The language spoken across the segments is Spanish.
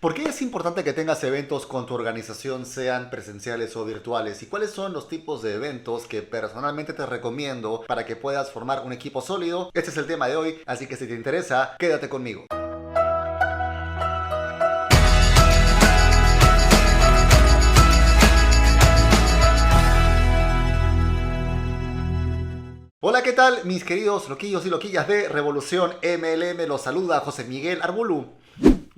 ¿Por qué es importante que tengas eventos con tu organización, sean presenciales o virtuales? ¿Y cuáles son los tipos de eventos que personalmente te recomiendo para que puedas formar un equipo sólido? Este es el tema de hoy, así que si te interesa, quédate conmigo. Hola, ¿qué tal? Mis queridos loquillos y loquillas de Revolución MLM, los saluda José Miguel Arbulu.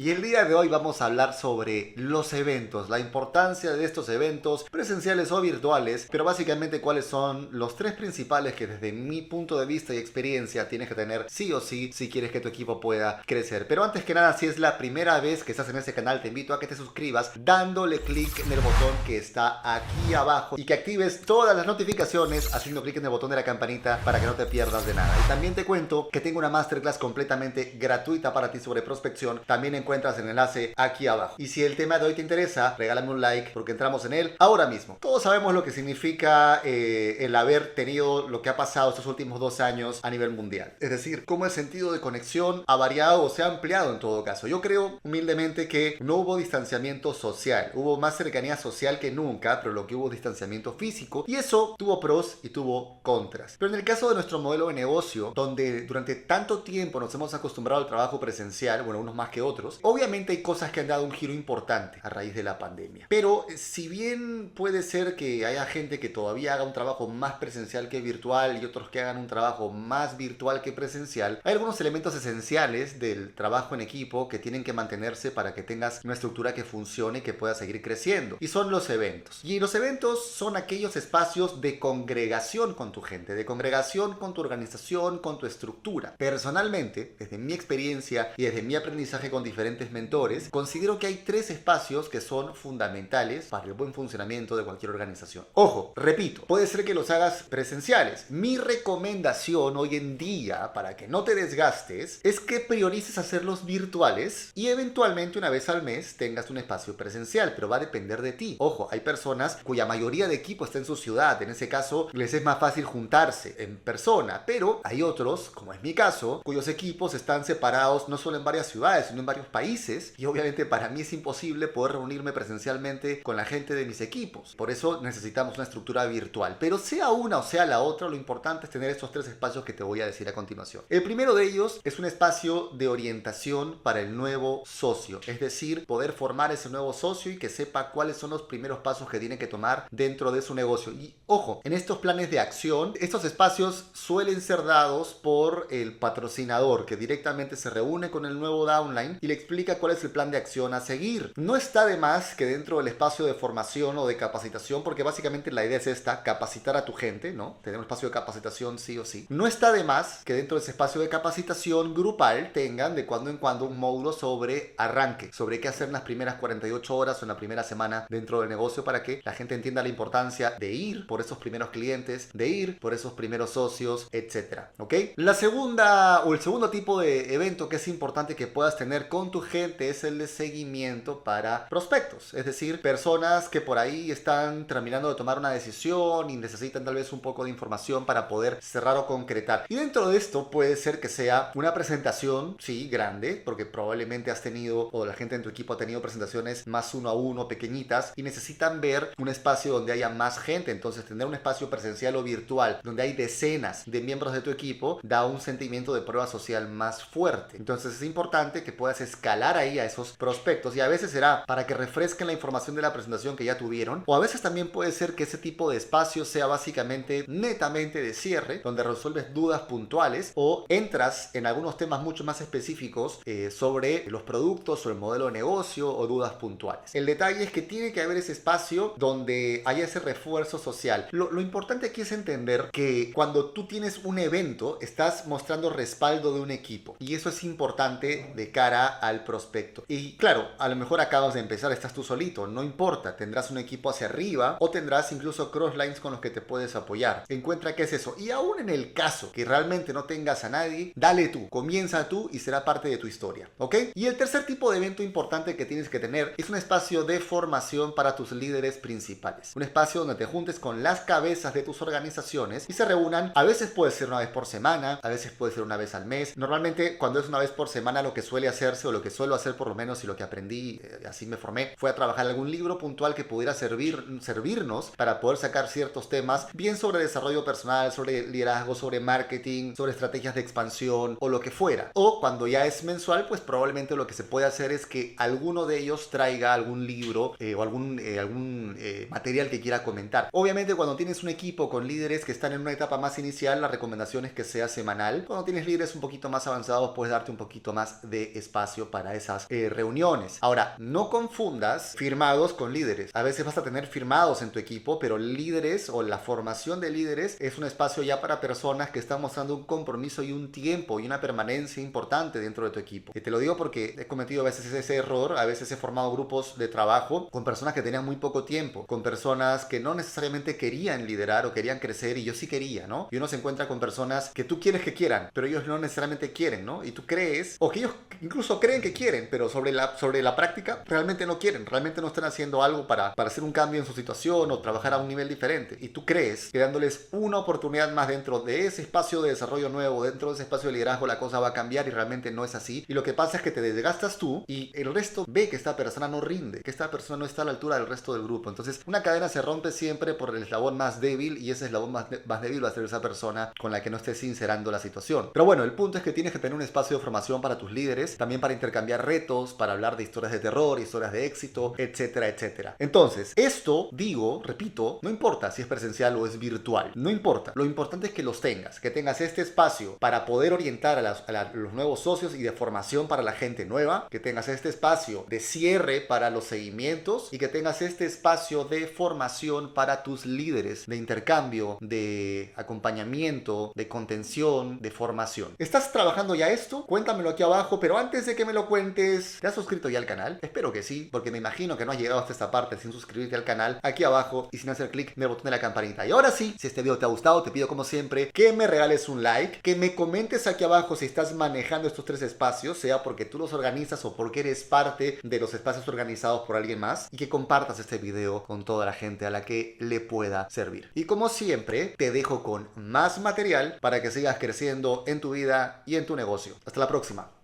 Y el día de hoy vamos a hablar sobre los eventos, la importancia de estos eventos presenciales o virtuales, pero básicamente cuáles son los tres principales que desde mi punto de vista y experiencia tienes que tener sí o sí si quieres que tu equipo pueda crecer. Pero antes que nada, si es la primera vez que estás en este canal, te invito a que te suscribas dándole clic en el botón que está aquí abajo y que actives todas las notificaciones haciendo clic en el botón de la campanita para que no te pierdas de nada. Y también te cuento que tengo una masterclass completamente gratuita para ti sobre prospección. También en encuentras el enlace aquí abajo. Y si el tema de hoy te interesa, regálame un like porque entramos en él ahora mismo. Todos sabemos lo que significa eh, el haber tenido lo que ha pasado estos últimos dos años a nivel mundial. Es decir, cómo el sentido de conexión ha variado o se ha ampliado en todo caso. Yo creo humildemente que no hubo distanciamiento social, hubo más cercanía social que nunca, pero lo que hubo distanciamiento físico y eso tuvo pros y tuvo contras. Pero en el caso de nuestro modelo de negocio, donde durante tanto tiempo nos hemos acostumbrado al trabajo presencial, bueno, unos más que otros, Obviamente hay cosas que han dado un giro importante a raíz de la pandemia. Pero eh, si bien puede ser que haya gente que todavía haga un trabajo más presencial que virtual y otros que hagan un trabajo más virtual que presencial, hay algunos elementos esenciales del trabajo en equipo que tienen que mantenerse para que tengas una estructura que funcione y que pueda seguir creciendo. Y son los eventos. Y los eventos son aquellos espacios de congregación con tu gente, de congregación con tu organización, con tu estructura. Personalmente, desde mi experiencia y desde mi aprendizaje con diferentes mentores, considero que hay tres espacios que son fundamentales para el buen funcionamiento de cualquier organización. Ojo, repito, puede ser que los hagas presenciales. Mi recomendación hoy en día, para que no te desgastes, es que priorices hacerlos virtuales y eventualmente una vez al mes tengas un espacio presencial, pero va a depender de ti. Ojo, hay personas cuya mayoría de equipo está en su ciudad, en ese caso les es más fácil juntarse en persona, pero hay otros, como es mi caso, cuyos equipos están separados no solo en varias ciudades, sino en varios países y obviamente para mí es imposible poder reunirme presencialmente con la gente de mis equipos. Por eso necesitamos una estructura virtual. Pero sea una o sea la otra, lo importante es tener estos tres espacios que te voy a decir a continuación. El primero de ellos es un espacio de orientación para el nuevo socio, es decir, poder formar ese nuevo socio y que sepa cuáles son los primeros pasos que tiene que tomar dentro de su negocio. Y ojo, en estos planes de acción, estos espacios suelen ser dados por el patrocinador que directamente se reúne con el nuevo downline y le explica cuál es el plan de acción a seguir. No está de más que dentro del espacio de formación o de capacitación, porque básicamente la idea es esta, capacitar a tu gente, ¿no? Tener un espacio de capacitación sí o sí. No está de más que dentro de ese espacio de capacitación grupal tengan de cuando en cuando un módulo sobre arranque, sobre qué hacer en las primeras 48 horas o en la primera semana dentro del negocio para que la gente entienda la importancia de ir por esos primeros clientes, de ir por esos primeros socios, etcétera, ¿ok? La segunda o el segundo tipo de evento que es importante que puedas tener con tu gente es el de seguimiento para prospectos, es decir, personas que por ahí están terminando de tomar una decisión y necesitan tal vez un poco de información para poder cerrar o concretar. Y dentro de esto puede ser que sea una presentación, sí, grande, porque probablemente has tenido o la gente en tu equipo ha tenido presentaciones más uno a uno, pequeñitas, y necesitan ver un espacio donde haya más gente. Entonces, tener un espacio presencial o virtual donde hay decenas de miembros de tu equipo da un sentimiento de prueba social más fuerte. Entonces, es importante que puedas escalar ahí a esos prospectos y a veces será para que refresquen la información de la presentación que ya tuvieron o a veces también puede ser que ese tipo de espacio sea básicamente netamente de cierre donde resuelves dudas puntuales o entras en algunos temas mucho más específicos eh, sobre los productos o el modelo de negocio o dudas puntuales. El detalle es que tiene que haber ese espacio donde haya ese refuerzo social. Lo, lo importante aquí es entender que cuando tú tienes un evento estás mostrando respaldo de un equipo y eso es importante de cara al prospecto. Y claro, a lo mejor acabas de empezar, estás tú solito, no importa, tendrás un equipo hacia arriba o tendrás incluso crosslines con los que te puedes apoyar. Encuentra qué es eso. Y aún en el caso que realmente no tengas a nadie, dale tú, comienza tú y será parte de tu historia, ¿ok? Y el tercer tipo de evento importante que tienes que tener es un espacio de formación para tus líderes principales. Un espacio donde te juntes con las cabezas de tus organizaciones y se reúnan. A veces puede ser una vez por semana, a veces puede ser una vez al mes. Normalmente cuando es una vez por semana lo que suele hacerse o lo que suelo hacer por lo menos y lo que aprendí, eh, así me formé, fue a trabajar algún libro puntual que pudiera servir, servirnos para poder sacar ciertos temas, bien sobre desarrollo personal, sobre liderazgo, sobre marketing, sobre estrategias de expansión o lo que fuera. O cuando ya es mensual, pues probablemente lo que se puede hacer es que alguno de ellos traiga algún libro eh, o algún, eh, algún material que quiera comentar. Obviamente cuando tienes un equipo con líderes que están en una etapa más inicial, la recomendación es que sea semanal. Cuando tienes líderes un poquito más avanzados, puedes darte un poquito más de espacio para esas reuniones. Ahora, no confundas firmados con líderes. A veces vas a tener firmados en tu equipo, pero líderes o la formación de líderes es un espacio ya para personas que están mostrando un compromiso y un tiempo y una permanencia importante dentro de tu equipo. Y te lo digo porque he cometido a veces ese error, a veces he formado grupos de trabajo con personas que tenían muy poco tiempo, con personas que no necesariamente querían liderar o querían crecer y yo sí quería, ¿no? Y uno se encuentra con personas que tú quieres que quieran, pero ellos no necesariamente quieren, ¿no? Y tú crees, o que ellos incluso creen que quieren, pero sobre la, sobre la práctica realmente no quieren, realmente no están haciendo algo para, para hacer un cambio en su situación o trabajar a un nivel diferente. Y tú crees que dándoles una oportunidad más dentro de ese espacio de desarrollo nuevo, dentro de ese espacio de liderazgo, la cosa va a cambiar y realmente no es así. Y lo que pasa es que te desgastas tú y el resto ve que esta persona no rinde, que esta persona no está a la altura del resto del grupo. Entonces, una cadena se rompe siempre por el eslabón más débil y ese eslabón más, más débil va a ser esa persona con la que no estés sincerando la situación. Pero bueno, el punto es que tienes que tener un espacio de formación para tus líderes, también para intercambiar retos, para hablar de historias de terror, historias de éxito, etcétera, etcétera. Entonces, esto, digo, repito, no importa si es presencial o es virtual, no importa. Lo importante es que los tengas, que tengas este espacio para poder orientar a, los nuevos socios y de formación para la gente nueva, que tengas este espacio de cierre para los seguimientos y que tengas este espacio de formación para tus líderes, de intercambio, de acompañamiento, de contención, de formación. ¿Estás trabajando ya esto? Cuéntamelo aquí abajo, pero antes de que me lo cuentes, ¿te has suscrito ya al canal? Espero que sí, porque me imagino que no has llegado hasta esta parte sin suscribirte al canal aquí abajo y sin hacer clic en el botón de la campanita. Y ahora sí, si este video te ha gustado, te pido como siempre que me regales un like, que me comentes aquí abajo si estás manejando estos tres espacios, sea porque tú los organizas o porque eres parte de los espacios organizados por alguien más y que compartas este video con toda la gente a la que le pueda servir. Y como siempre, te dejo con más material para que sigas creciendo en tu vida y en tu negocio. Hasta la próxima.